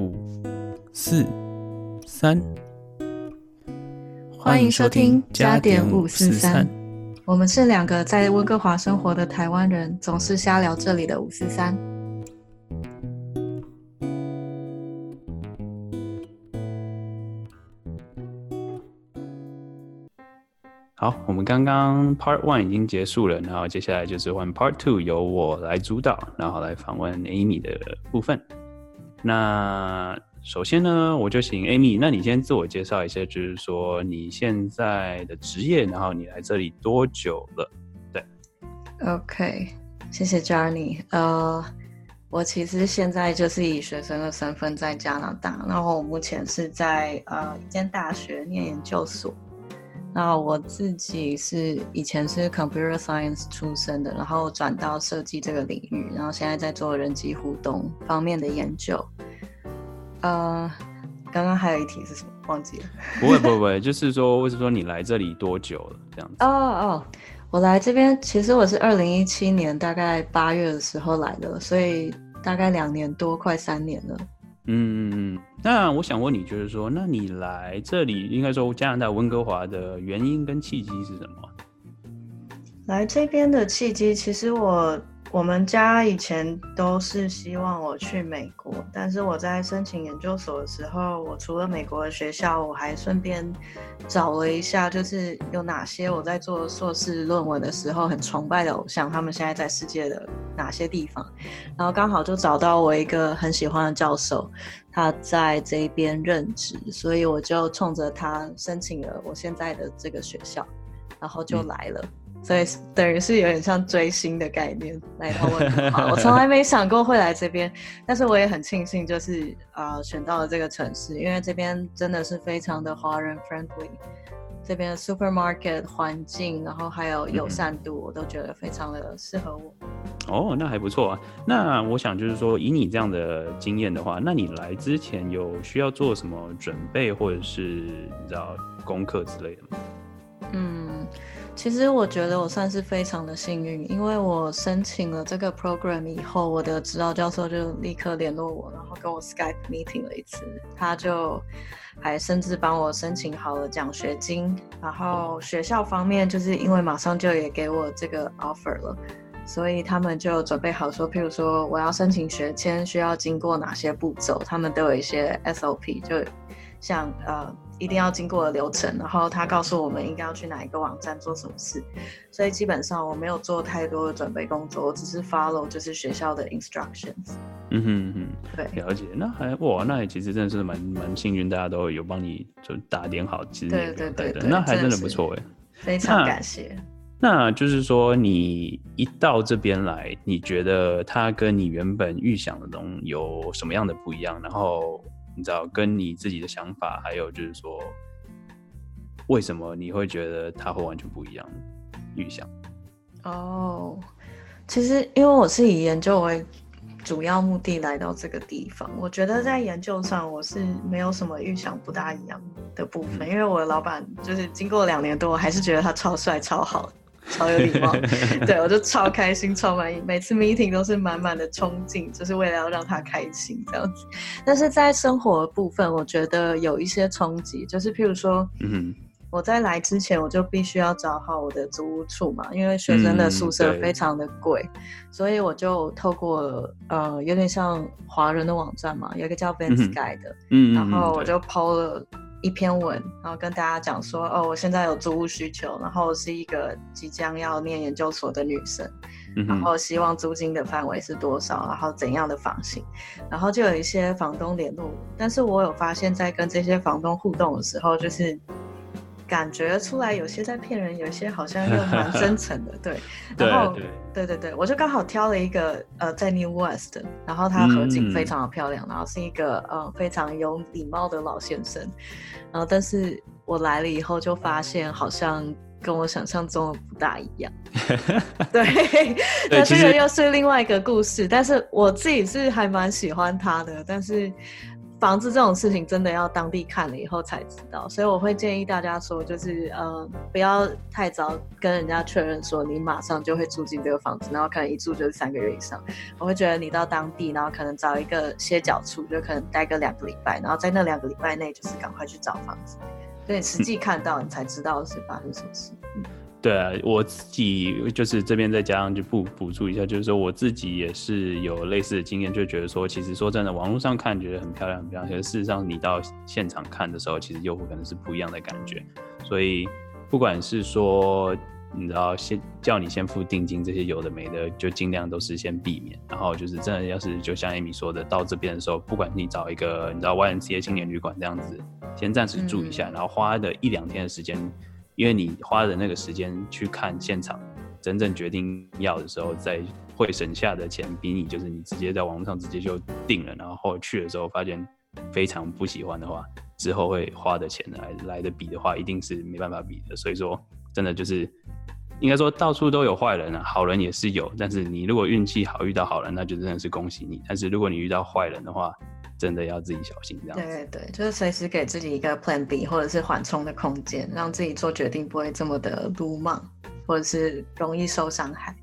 五、四、三，欢迎收听加点五四三。我们是两个在温哥华生活的台湾人，总是瞎聊这里的五四三。好，我们刚刚 Part One 已经结束了，然后接下来就是换 Part Two，由我来主导，然后来访问 Amy 的部分。那首先呢，我就请 Amy，那你先自我介绍一下，就是说你现在的职业，然后你来这里多久了？对，OK，谢谢 Johnny。呃，我其实现在就是以学生的身份在加拿大，然后我目前是在呃一间大学念研究所。那我自己是以前是 computer science 出身的，然后转到设计这个领域，然后现在在做人机互动方面的研究。呃，刚刚还有一题是什么？忘记了。不会不会不会，就是说，为什么说你来这里多久了？这样子。哦哦，我来这边其实我是二零一七年大概八月的时候来的，所以大概两年多，快三年了。嗯嗯嗯，那我想问你，就是说，那你来这里，应该说加拿大温哥华的原因跟契机是什么？来这边的契机，其实我。我们家以前都是希望我去美国，但是我在申请研究所的时候，我除了美国的学校，我还顺便找了一下，就是有哪些我在做硕士论文的时候很崇拜的偶像，他们现在在世界的哪些地方，然后刚好就找到我一个很喜欢的教授，他在这边任职，所以我就冲着他申请了我现在的这个学校，然后就来了。所以等于是有点像追星的概念来到温哥华，我从来没想过会来这边，但是我也很庆幸，就是啊选到了这个城市，因为这边真的是非常的华人 friendly，这边的 supermarket 环境，然后还有友善度，我都觉得非常的适合我。哦，那还不错啊。那我想就是说，以你这样的经验的话，那你来之前有需要做什么准备，或者是你知道功课之类的吗？嗯。其实我觉得我算是非常的幸运，因为我申请了这个 program 以后，我的指导教授就立刻联络我，然后跟我 Skype meeting 了一次，他就还甚至帮我申请好了奖学金，然后学校方面就是因为马上就也给我这个 offer 了，所以他们就准备好说，譬如说我要申请学签需要经过哪些步骤，他们都有一些 SOP，就像呃。一定要经过的流程，然后他告诉我们应该要去哪一个网站做什么事，所以基本上我没有做太多的准备工作，我只是 follow 就是学校的 instructions。嗯哼哼，对，了解。那还哇，那也其实真的是蛮蛮幸运，大家都有帮你就打点好，其实对对对对，那还真的不错哎，非常感谢。那就是说你一到这边来，你觉得它跟你原本预想的东有什么样的不一样？然后。你知道，跟你自己的想法，还有就是说，为什么你会觉得它会完全不一样？预想哦，其实因为我是以研究为主要目的来到这个地方，我觉得在研究上我是没有什么预想不大一样的部分，因为我的老板就是经过两年多，我还是觉得他超帅超好。超有礼貌，对我就超开心、超满意。每次 meeting 都是满满的冲劲，就是为了要让他开心这样子。但是在生活部分，我觉得有一些冲击，就是譬如说，嗯，我在来之前我就必须要找好我的租屋处嘛，因为学生的宿舍非常的贵，所以我就透过呃有点像华人的网站嘛，有一个叫 v a n s k y 的，嗯，然后我就抛了。一篇文，然后跟大家讲说，哦，我现在有租屋需求，然后是一个即将要念研究所的女生，然后希望租金的范围是多少，然后怎样的房型，然后就有一些房东联络我，但是我有发现，在跟这些房东互动的时候，就是。感觉出来有些在骗人，有些好像又 蛮真诚的，对。然后，对对对，我就刚好挑了一个呃，在 New West，然后它河景非常的漂亮，然后是一个呃非常有礼貌的老先生。然后，但是我来了以后就发现，好像跟我想象中的不大一样。对，那这个又是另外一个故事。但是我自己是还蛮喜欢他的，但是。房子这种事情真的要当地看了以后才知道，所以我会建议大家说，就是呃，不要太早跟人家确认说你马上就会住进这个房子，然后可能一住就是三个月以上。我会觉得你到当地，然后可能找一个歇脚处，就可能待个两个礼拜，然后在那两个礼拜内就是赶快去找房子，所以实际看到你才知道是发生什么事。对啊，我自己就是这边再加上就补补助一下，就是说我自己也是有类似的经验，就觉得说，其实说真的，网络上看觉得很漂亮很漂亮，可是事实上你到现场看的时候，其实又可能是不一样的感觉。所以不管是说你知道先叫你先付定金这些有的没的，就尽量都是先避免。然后就是真的要是就像 Amy 说的，到这边的时候，不管你找一个你知道 Y N C 青年旅馆这样子，先暂时住一下，然后花的一两天的时间。因为你花的那个时间去看现场，真正决定要的时候，再会省下的钱，比你就是你直接在网络上直接就定了，然后去的时候发现非常不喜欢的话，之后会花的钱来来的比的话，一定是没办法比的。所以说，真的就是应该说到处都有坏人啊，好人也是有，但是你如果运气好遇到好人，那就真的是恭喜你。但是如果你遇到坏人的话，真的要自己小心，这样对对对，就是随时给自己一个 Plan B 或者是缓冲的空间，让自己做决定不会这么的鲁莽，或者是容易受伤害。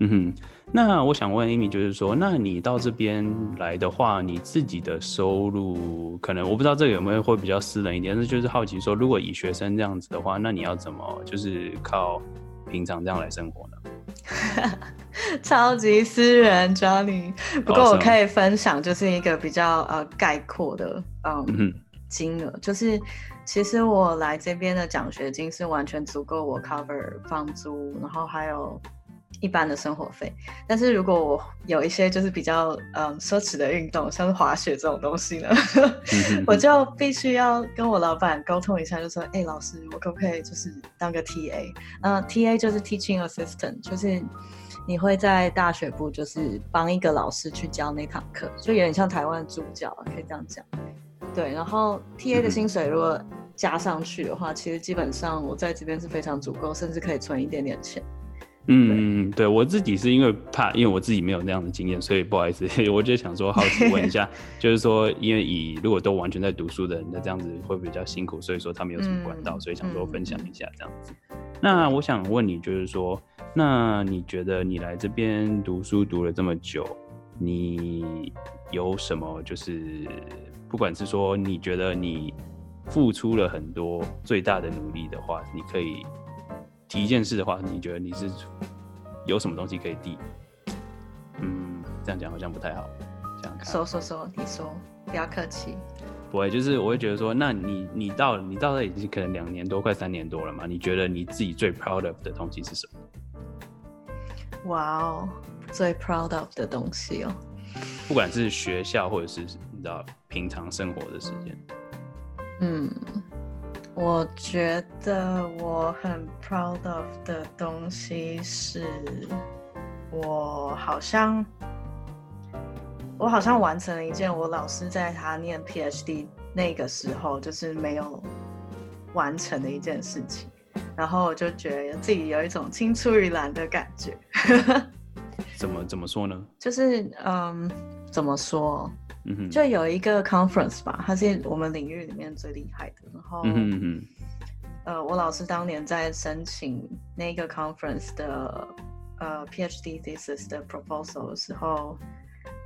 嗯哼，那我想问 Amy，就是说，那你到这边来的话，你自己的收入可能我不知道这个有没有会比较私人一点，但是就是好奇说，如果以学生这样子的话，那你要怎么就是靠平常这样来生活呢？超级私人，Johnny。不过我可以分享，就是一个比较呃概括的嗯金额，就是其实我来这边的奖学金是完全足够我 cover 房租，然后还有一般的生活费。但是如果我有一些就是比较嗯奢侈的运动，像是滑雪这种东西呢，我就必须要跟我老板沟通一下，就说，哎，老师，我可不可以就是当个 TA？嗯，TA 就是 teaching assistant，就是。你会在大学部就是帮一个老师去教那堂课，就有点像台湾助教，可以这样讲。对，然后 T A 的薪水如果加上去的话，其实基本上我在这边是非常足够，甚至可以存一点点钱。嗯，对我自己是因为怕，因为我自己没有那样的经验，所以不好意思，我就想说好奇问一下，就是说，因为以如果都完全在读书的人，那这样子会比较辛苦，所以说他们有什么管道，所以想说分享一下这样子。那我想问你，就是说。那你觉得你来这边读书读了这么久，你有什么就是不管是说你觉得你付出了很多最大的努力的话，你可以提一件事的话，你觉得你是有什么东西可以递？嗯，这样讲好像不太好。这样看。说说说，你说，不要客气。不会，就是我会觉得说，那你你到你到这已经可能两年多，快三年多了嘛？你觉得你自己最 proud of 的东西是什么？哇哦，最 proud of 的东西哦，不管是学校或者是你知道平常生活的时间，嗯，我觉得我很 proud of 的东西是，我好像我好像完成了一件我老师在他念 PhD 那个时候就是没有完成的一件事情。然后我就觉得自己有一种青出于蓝的感觉。怎么怎么说呢？就是嗯，怎么说？嗯哼，就有一个 conference 吧，它是我们领域里面最厉害的。然后，呃，我老师当年在申请那个 conference 的呃 PhD thesis 的 proposal 的时候，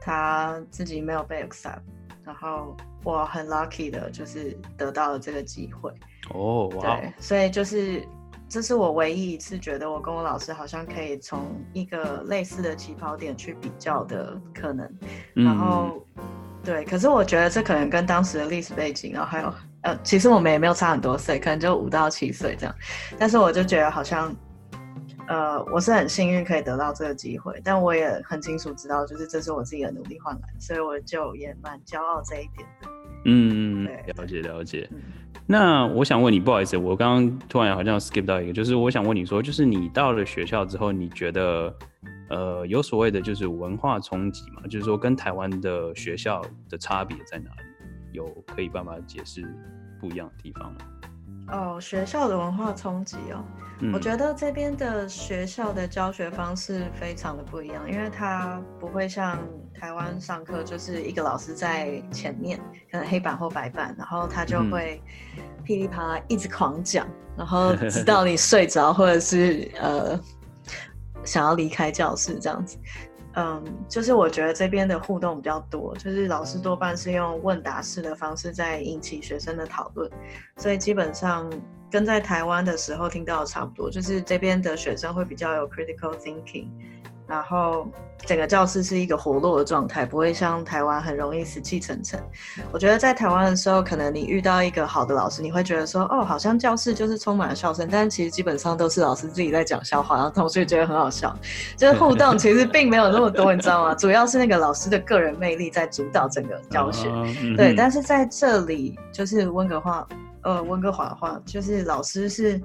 他自己没有被 accept。然后我很 lucky 的，就是得到了这个机会。哦，哇！对，所以就是这是我唯一一次觉得我跟我老师好像可以从一个类似的起跑点去比较的可能。然后，对，可是我觉得这可能跟当时的历史背景，然后还有呃，其实我们也没有差很多岁，可能就五到七岁这样。但是我就觉得好像。呃，我是很幸运可以得到这个机会，但我也很清楚知道，就是这是我自己的努力换来，所以我就也蛮骄傲这一点的。嗯，了解了解。那我想问你，不好意思，我刚刚突然好像 skip 到一个，就是我想问你说，就是你到了学校之后，你觉得呃有所谓的就是文化冲击嘛？就是说跟台湾的学校的差别在哪里？有可以办法解释不一样的地方吗？哦，学校的文化冲击哦，我觉得这边的学校的教学方式非常的不一样，因为它不会像台湾上课就是一个老师在前面，可能黑板或白板，然后他就会噼里啪啦一直狂讲，然后直到你睡着或者是呃想要离开教室这样子。嗯，就是我觉得这边的互动比较多，就是老师多半是用问答式的方式在引起学生的讨论，所以基本上跟在台湾的时候听到的差不多，就是这边的学生会比较有 critical thinking。然后整个教室是一个活络的状态，不会像台湾很容易死气沉沉。我觉得在台湾的时候，可能你遇到一个好的老师，你会觉得说，哦，好像教室就是充满了笑声，但是其实基本上都是老师自己在讲笑话，然后同学觉得很好笑，就是互动其实并没有那么多，你知道吗？主要是那个老师的个人魅力在主导整个教学。对，但是在这里就是温哥华，呃，温哥华的话，就是老师是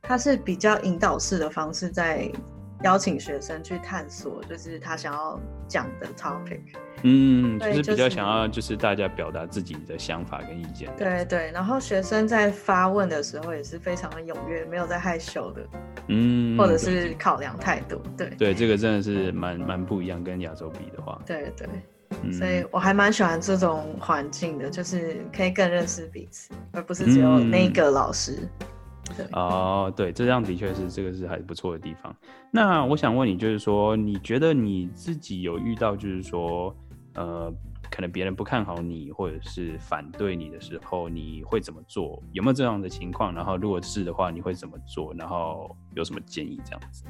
他是比较引导式的方式在。邀请学生去探索，就是他想要讲的 topic。嗯，就是比较想要，就是大家表达自己的想法跟意见。对对，然后学生在发问的时候也是非常的踊跃，没有在害羞的。嗯，或者是考量太多。对对，这个真的是蛮蛮不一样，跟亚洲比的话。对对，所以我还蛮喜欢这种环境的，就是可以更认识彼此，而不是只有那个老师。哦，对，这样的确是这个是还不错的地方。那我想问你，就是说，你觉得你自己有遇到，就是说，呃，可能别人不看好你，或者是反对你的时候，你会怎么做？有没有这样的情况？然后，如果是的话，你会怎么做？然后有什么建议？这样子？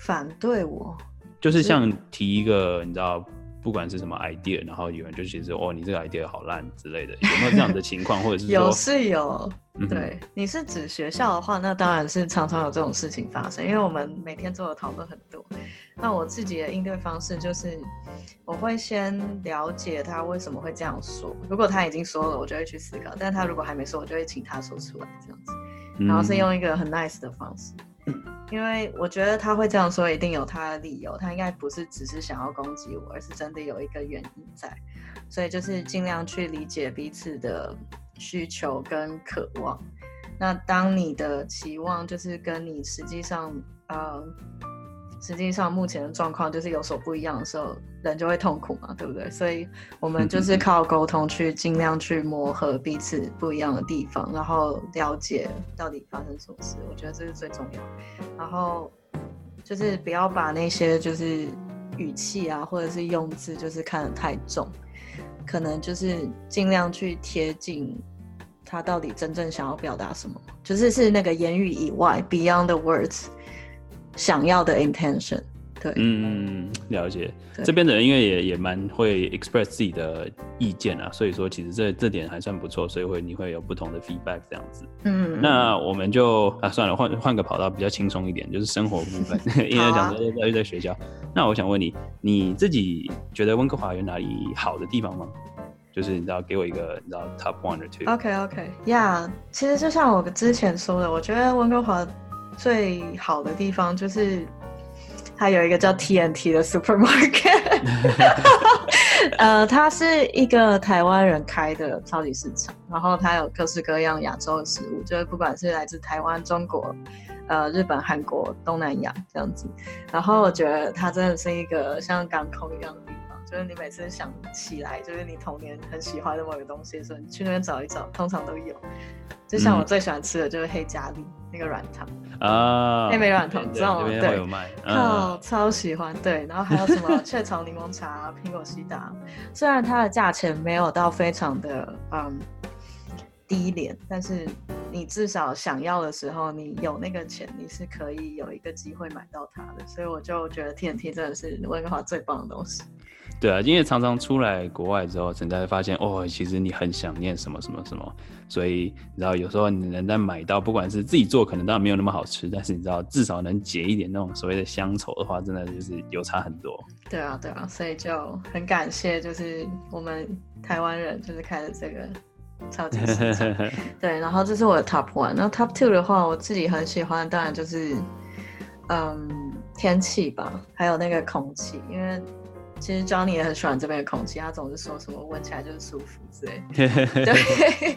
反对我，就是像提一个，你知道。不管是什么 idea，然后有人就其实哦，你这个 idea 好烂之类的，有没有这样的情况？或者是 有是有，对，你是指学校的话，那当然是常常有这种事情发生，因为我们每天做的讨论很多。那我自己的应对方式就是，我会先了解他为什么会这样说。如果他已经说了，我就会去思考；，但是他如果还没说，我就会请他说出来，这样子，然后是用一个很 nice 的方式。因为我觉得他会这样说，一定有他的理由。他应该不是只是想要攻击我，而是真的有一个原因在。所以就是尽量去理解彼此的需求跟渴望。那当你的期望就是跟你实际上，呃。实际上，目前的状况就是有所不一样的时候，人就会痛苦嘛，对不对？所以，我们就 是靠沟通去尽量去磨合彼此不一样的地方，然后了解到底发生什么事。我觉得这是最重要。然后，就是不要把那些就是语气啊，或者是用字，就是看得太重，可能就是尽量去贴近他到底真正想要表达什么，就是是那个言语以外，beyond the words。想要的 intention，对，嗯，了解。这边的人因为也也蛮会 express 自己的意见啊，所以说其实这这点还算不错，所以会你会有不同的 feedback 这样子。嗯，那我们就啊算了，换换个跑道比较轻松一点，就是生活部分，因为讲说在在学校。那我想问你，你自己觉得温哥华有哪里好的地方吗？就是你知道给我一个你知道 top one or two。OK OK，Yeah，其实就像我之前说的，我觉得温哥华。最好的地方就是，它有一个叫 TNT 的 supermarket，呃，它是一个台湾人开的超级市场，然后它有各式各样亚洲的食物，就是不管是来自台湾、中国、呃日本、韩国、东南亚这样子，然后我觉得它真的是一个像港口一样的地方，就是你每次想起来就是你童年很喜欢的某个东西的时候，你去那边找一找，通常都有。就像我最喜欢吃的就是黑咖喱那个软糖啊，黑莓软糖，知道吗？对，超超喜欢。对，然后还有什么 雀巢柠檬茶、苹果西达，虽然它的价钱没有到非常的嗯低廉，但是你至少想要的时候，你有那个钱，你是可以有一个机会买到它的。所以我就觉得 TNT 真的是温哥华最棒的东西。对啊，因为常常出来国外之后，才会发现哦，其实你很想念什么什么什么，所以你知道有时候你能在买到，不管是自己做，可能当然没有那么好吃，但是你知道至少能解一点那种所谓的乡愁的话，真的就是有差很多。对啊，对啊，所以就很感谢，就是我们台湾人就是开了这个超级市场。对，然后这是我的 top one，那 top two 的话，我自己很喜欢，当然就是嗯天气吧，还有那个空气，因为。其实 Johnny 也很喜欢这边的空气，他总是说什么闻起来就是舒服之类。对，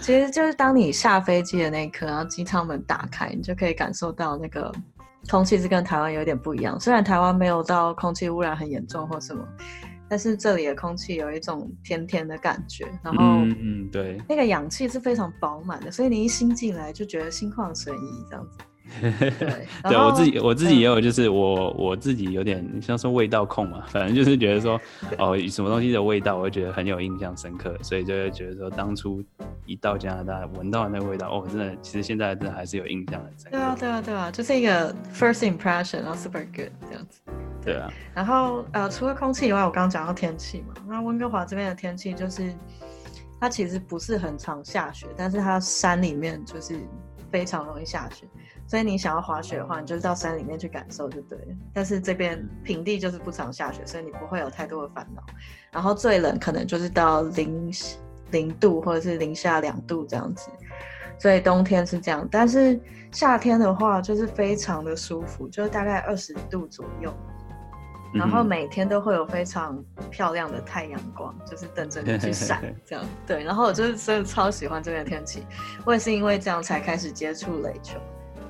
其实就是当你下飞机的那一刻，然后机舱门打开，你就可以感受到那个空气是跟台湾有点不一样。虽然台湾没有到空气污染很严重或什么，但是这里的空气有一种甜甜的感觉，然后嗯嗯，对，那个氧气是非常饱满的，所以你一吸进来就觉得心旷神怡这样子。对，对我自己我自己嗯也有，就是我我自己有点像说味道控嘛，反正就是觉得说 哦什么东西的味道，我会觉得很有印象深刻，所以就会觉得说当初一到加拿大闻到那个味道，哦，真的其实现在真的还是有印象的。对啊，对啊，对啊，就是一个 first impression，然后 super good 这样子。对啊，然后呃，除了空气以外，我刚刚讲到天气嘛，那温哥华这边的天气就是，它其实不是很常下雪，但是它山里面就是非常容易下雪，所以你想要滑雪的话，你就是到山里面去感受就对了。但是这边平地就是不常下雪，所以你不会有太多的烦恼。然后最冷可能就是到零零度或者是零下两度这样子，所以冬天是这样。但是夏天的话就是非常的舒服，就是大概二十度左右。然后每天都会有非常漂亮的太阳光，就是等着你去 闪，这样对。然后我就是真的超喜欢这边的天气，我也是因为这样才开始接触垒球，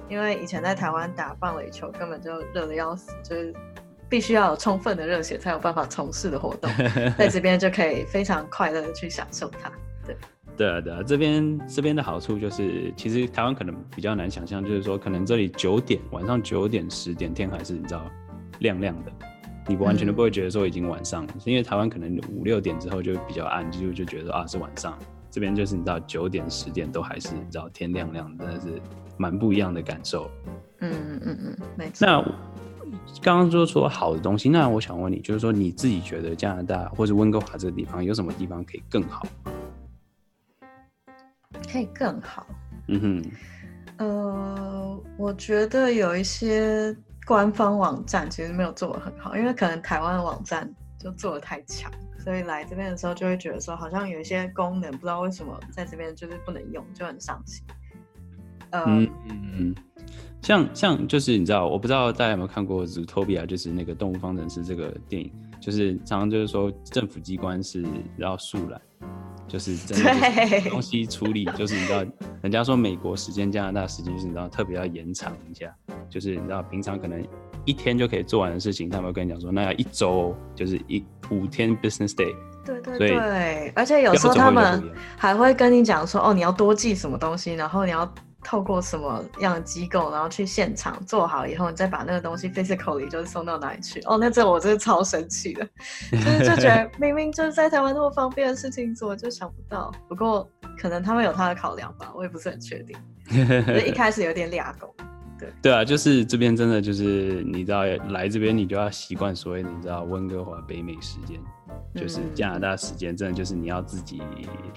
因为以前在台湾打棒垒球根本就热的要死，就是必须要有充分的热血才有办法从事的活动，在这边就可以非常快乐的去享受它。对啊，对啊，这边这边的好处就是，其实台湾可能比较难想象，就是说，可能这里九点晚上九点十点天还是你知道亮亮的，你完全都不会觉得说已经晚上了，是因为台湾可能五六点之后就比较暗，就就觉得啊是晚上，这边就是你知道九点十点都还是你知道天亮亮的，真的是蛮不一样的感受。嗯嗯嗯，没错。那刚刚说说好的东西，那我想问你，就是说你自己觉得加拿大或者温哥华这个地方有什么地方可以更好？可以更好。嗯哼。呃，我觉得有一些官方网站其实没有做的很好，因为可能台湾的网站就做的太强，所以来这边的时候就会觉得说，好像有一些功能不知道为什么在这边就是不能用，就很伤心。呃，嗯嗯嗯，像像就是你知道，我不知道大家有没有看过《Zootopia》，就是那个《动物方程式》这个电影，就是常常就是说政府机关是然后树懒，就是真的是 对。东西处理，就是你知道，人家说美国时间、加拿大时间就是你知道特别要延长一下，就是你知道平常可能一天就可以做完的事情，他们会跟你讲说那要一周，就是一五天 business day，对对对，而且有时候他们还会跟你讲说，哦，你要多记什么东西，然后你要透过什么样的机构，然后去现场做好以后，你再把那个东西 physically 就是送到哪里去。哦，那这我真的超神奇的，就是就觉得明明就是在台湾那么方便的事情怎么，就想不到。不过可能他们有他的考量吧，我也不是很确定。就一开始有点俩狗。对啊，就是这边真的就是你知道来这边你就要习惯所谓你知道温哥华北美时间，就是嗯加拿大时间，真的就是你要自己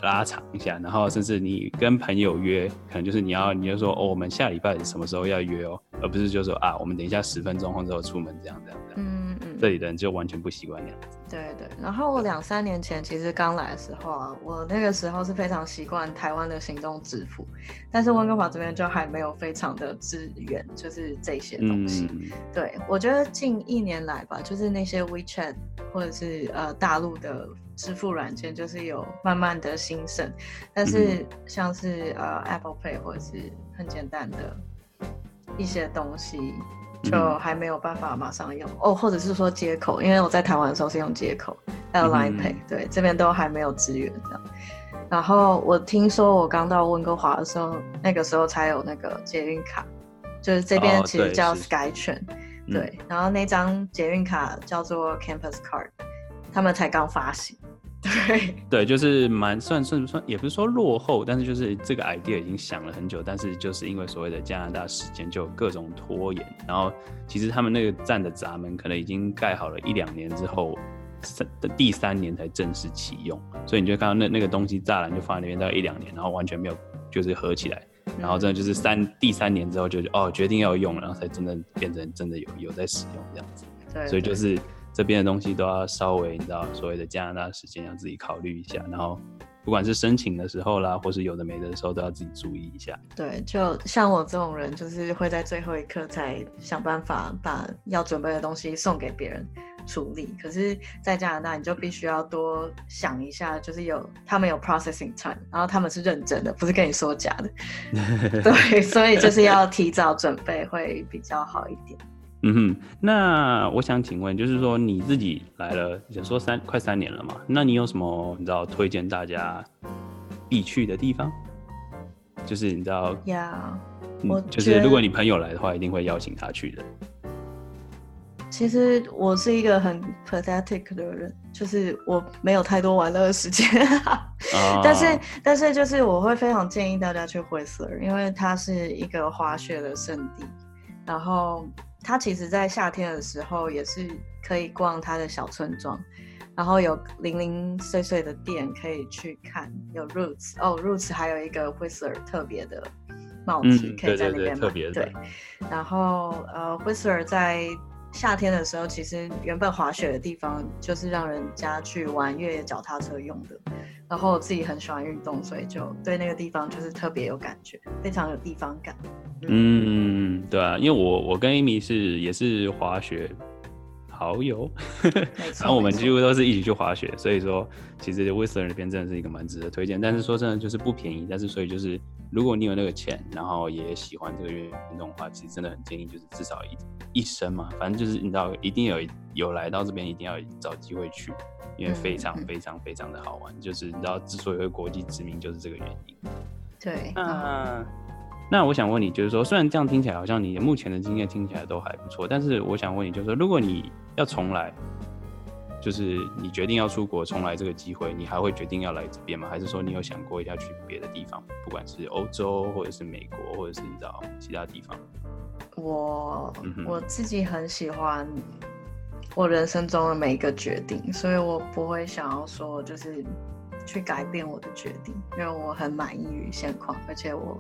拉长一下，然后甚至你跟朋友约，可能就是你要你就说哦，我们下礼拜什么时候要约哦，而不是就说啊，我们等一下十分钟后之后出门这样这样这样。嗯嗯，这里的人就完全不习惯那样子。对对，然后我两三年前其实刚来的时候啊，我那个时候是非常习惯台湾的行动支付，但是温哥华这边就还没有非常的支援，就是这些东西。嗯，对我觉得近一年来吧，就是那些 WeChat 或者是呃大陆的支付软件，就是有慢慢的兴盛，但是像是呃 Apple Pay 或者是很简单的一些东西。就嗯。还没有办法马上用。哦，或者是说接口，因为我在台湾的时候是用接口，还有嗯 Line Pay，、对，这边都还没有支援这样。然后我听说我刚到温哥华的时候，那个时候才有那个捷运卡，就是这边哦其实叫 SkyTrain，、嗯。对，然后那张捷运卡叫做 Campus Card，他们才刚发行，对，对，就是蛮算算算，也不是说落后，但是就是这个 idea 已经想了很久，但是就是因为所谓的加拿大时间就有各种拖延，然后其实他们那个站的闸门可能已经盖好了一两年之后，三第三年才正式启用，所以你就看到那那个东西栅栏就放在那边大概一两年，然后完全没有就是合起来，然后真的就是三第三年之后就哦决定要用了，然后才真的变成真的有有在使用这样子。对，所以就是这边的东西都要稍微你知道所谓的加拿大时间要自己考虑一下，然后不管是申请的时候啦，或是有的没的时候都要自己注意一下。对，就像我这种人，就是会在最后一刻才想办法把要准备的东西送给别人，处理。可是，在加拿大你就必须要多想一下，就是有他们有 processing time，然后他们是认真的，不是跟你说假的。对，所以就是要提早准备会比较好一点。嗯哼，那我想请问，就是说你自己来了，也说三快三年了嘛？那你有什么你知道推荐大家必去的地方？就是你知道呀，我就是如果你朋友来的话，一定会邀请他去的。其实我是一个很 pathetic 的人，就是我没有太多玩乐的时间。但是但是就是我会非常建议大家去 Whistler，因为它是一个滑雪的圣地，然后。它其实，在夏天的时候也是可以逛它的小村庄，然后有零零碎碎的店可以去看。有 Roots 哦，Roots 还有一个 Whistler 特别的帽子，可以在那边买。对，然后呃，Whistler 在夏天的时候，其实原本滑雪的地方就是让人家去玩越野脚踏车用的。然后我自己很喜欢运动，所以就对那个地方就是特别有感觉，非常有地方感。嗯，对啊，因为我我跟 Amy 是也是滑雪好友，然后我们几乎都是一起去滑雪，所以说其实 Whistler 那边真的是一个蛮值得推荐。但是说真的就是不便宜，但是所以就是如果你有那个钱，然后也喜欢这个运动的话，其实真的很建议就是至少一一生嘛，反正就是你知道一定有有来到这边一定要找机会去。因为非常非常非常的好玩，就是你知道，之所以会国际知名，就是这个原因。对，那那我想问你，就是说，虽然这样听起来好像你目前的经验听起来都还不错，但是我想问你，就是说，如果你要重来，就是你决定要出国重来这个机会，你还会决定要来这边吗？还是说你有想过要去别的地方，不管是欧洲或者是美国，或者是你知道其他地方？我我自己很喜欢。我人生中的每一个决定，所以我不会想要说就是去改变我的决定，因为我很满意于现况，而且我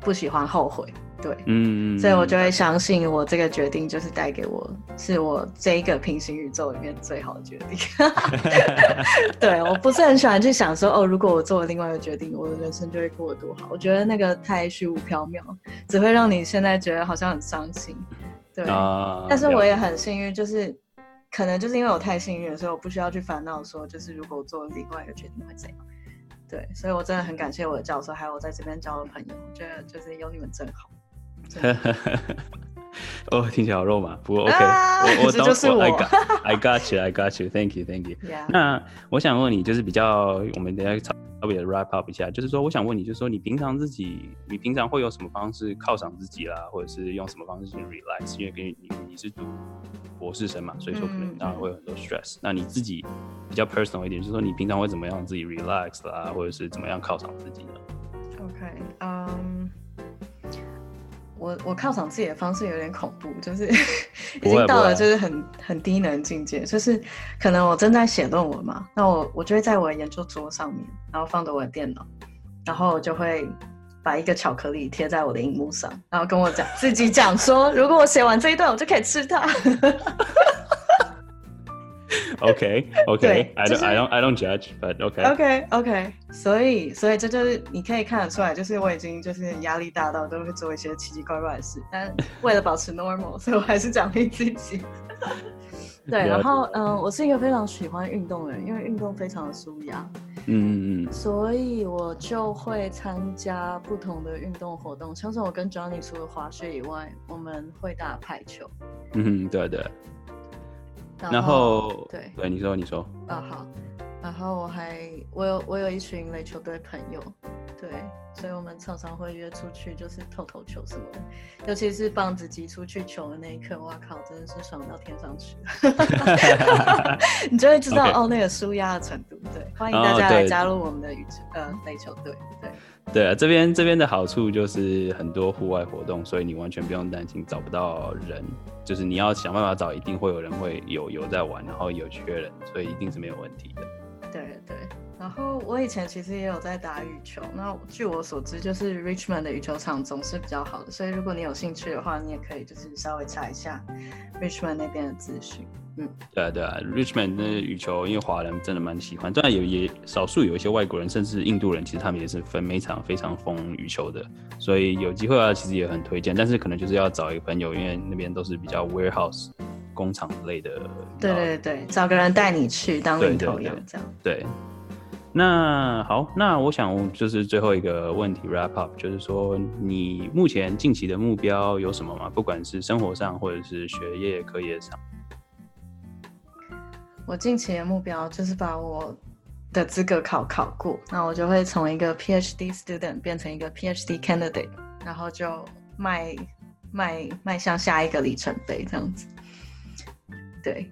不喜欢后悔。对，嗯，所以我就会相信我这个决定就是带给我是我这一个平行宇宙里面最好的决定。对，我不是很喜欢去想说哦，如果我做了另外一个决定，我的人生就会过得多好。我觉得那个太虚无缥缈，只会让你现在觉得好像很伤心。对，但是我也很幸运，就是可能就是因为我太幸运，所以我不需要去烦恼说，就是如果我做了另外一个决定会怎样。对，所以我真的很感谢我的教授，还有我在这边交的朋友，我觉得就是有你们真好。哦，听起来好肉麻，不过 OK，我我这就是我。I got you, I got you, thank you, thank you。那我想问你，就是比较我们等下稍微 wrap up 一下，就是说，我想问你，就是说，你平常自己，你平常会有什么方式犒赏自己啦，或者是用什么方式去 relax？因为跟你你是读博士生嘛，所以说可能当然会有很多 stress。那你自己比较 personal 一点，就是说，你平常会怎么样自己 relax 啦，或者是怎么样犒赏自己呢？OK，嗯。我我犒赏自己的方式有点恐怖，就是 已经到了就是很很低能境界，就是可能我正在写论文嘛，那我我就会在我的研究桌上面，然后放着我的电脑，然后我就会把一个巧克力贴在我的荧幕上，然后跟我讲自己讲说，如果我写完这一段，我就可以吃它。OK OK，I don't I don't I don't judge，but OK OK OK，所以所以这就是你可以看得出来，就是我已经就是压力大到都会做一些奇奇怪怪的事，但为了保持 normal，所以我还是奖励自己。对，然后嗯，我是一个非常喜欢运动的人，因为运动非常的舒压。嗯嗯嗯。所以我就会参加不同的运动活动，像是我跟 Johnny 除了滑雪以外，我们会打排球。嗯，对对。然后，对。对，你说你说。啊好，然后我还我有我有一群垒球队朋友，对，所以我们常常会约出去，就是投投球什么的，尤其是棒子击出去球的那一刻，哇靠，真的是爽到天上去 你就会知道哦那个舒压的程度。对，欢迎大家来加入我们的羽球呃垒球队，对。对啊，这边这边的好处就是很多户外活动，所以你完全不用担心找不到人，就是你要想办法找，一定会有人会有有在玩，然后有缺人，所以一定是没有问题的。对对，然后我以前其实也有在打羽球，那据我所知，就是 Richmond 的羽球场总是比较好的，所以如果你有兴趣的话，你也可以就是稍微查一下 Richmond 那边的资讯。嗯，对啊，对啊，Richmond 那羽球，因为华人真的蛮喜欢，当然有也少数有一些外国人，甚至印度人，其实他们也是分每场非常疯羽球的，所以有机会啊，其实也很推荐，但是可能就是要找一个朋友，因为那边都是比较 warehouse 工厂类的。对对对，找个人带你去当领头羊这样。对。那好，那我想就是最后一个问题 wrap up，就是说你目前近期的目标有什么吗？不管是生活上或者是学业课业上。我近期的目标就是把我的资格考考过，那我就会从一个 PhD student 变成一个 PhD candidate，然后就迈迈迈向下一个里程碑这样子。对，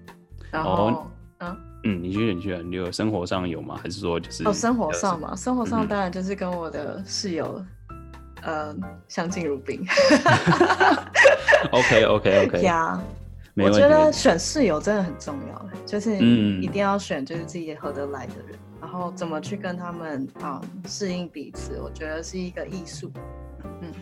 然后嗯。嗯，你去，你去，你有生活上有吗？还是说就是哦，生活上嘛，生活上当然就是跟我的室友，呃，相敬如宾。OK，OK，OK。呀，我觉得选室友真的很重要，就是一定要选就是自己合得来的人，然后怎么去跟他们啊适应彼此，我觉得是一个艺术。嗯。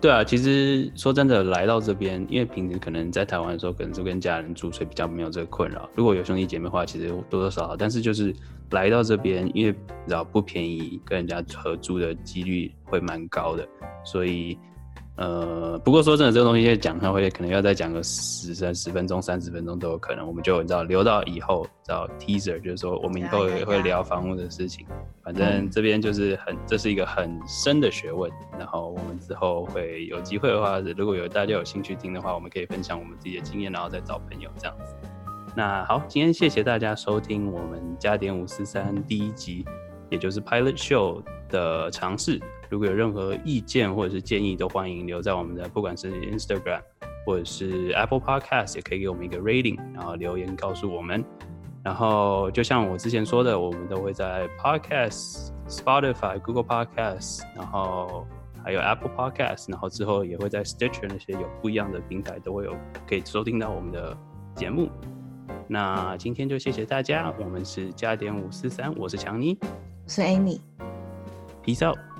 对啊，其实说真的，来到这边，因为平时可能在台湾的时候，可能是跟家人住，所以比较没有这个困扰。如果有兄弟姐妹的话，其实多多少少，但是就是来到这边，因为比较不便宜，跟人家合租的几率会蛮高的，所以。呃，不过说真的，这个东西讲它会可能要再讲个十三十分钟、三十分钟都有可能，我们就你知道留到以后，知道 teaser 就是说我们以后也会聊房屋的事情。反正这边就是很，这是一个很深的学问。然后我们之后会有机会的话，如果有大家有兴趣听的话，我们可以分享我们自己的经验，然后再找朋友这样子。那好，今天谢谢大家收听我们加点五四三第一集，也就是 Pilot Show 的尝试。如果有任何意见或者是建议，都欢迎留在我们的不管是 Instagram 或者是 Apple Podcast，也可以给我们一个 rating，然后留言告诉我们。然后就像我之前说的，我们都会在 Podcast、Spotify、Google Podcast，然后还有 Apple Podcast，然后之后也会在 Stitcher 那些有不一样的平台都会有可以收听到我们的节目。那今天就谢谢大家，我们是加点五四三，我是强尼，我是 Amy，Peace out。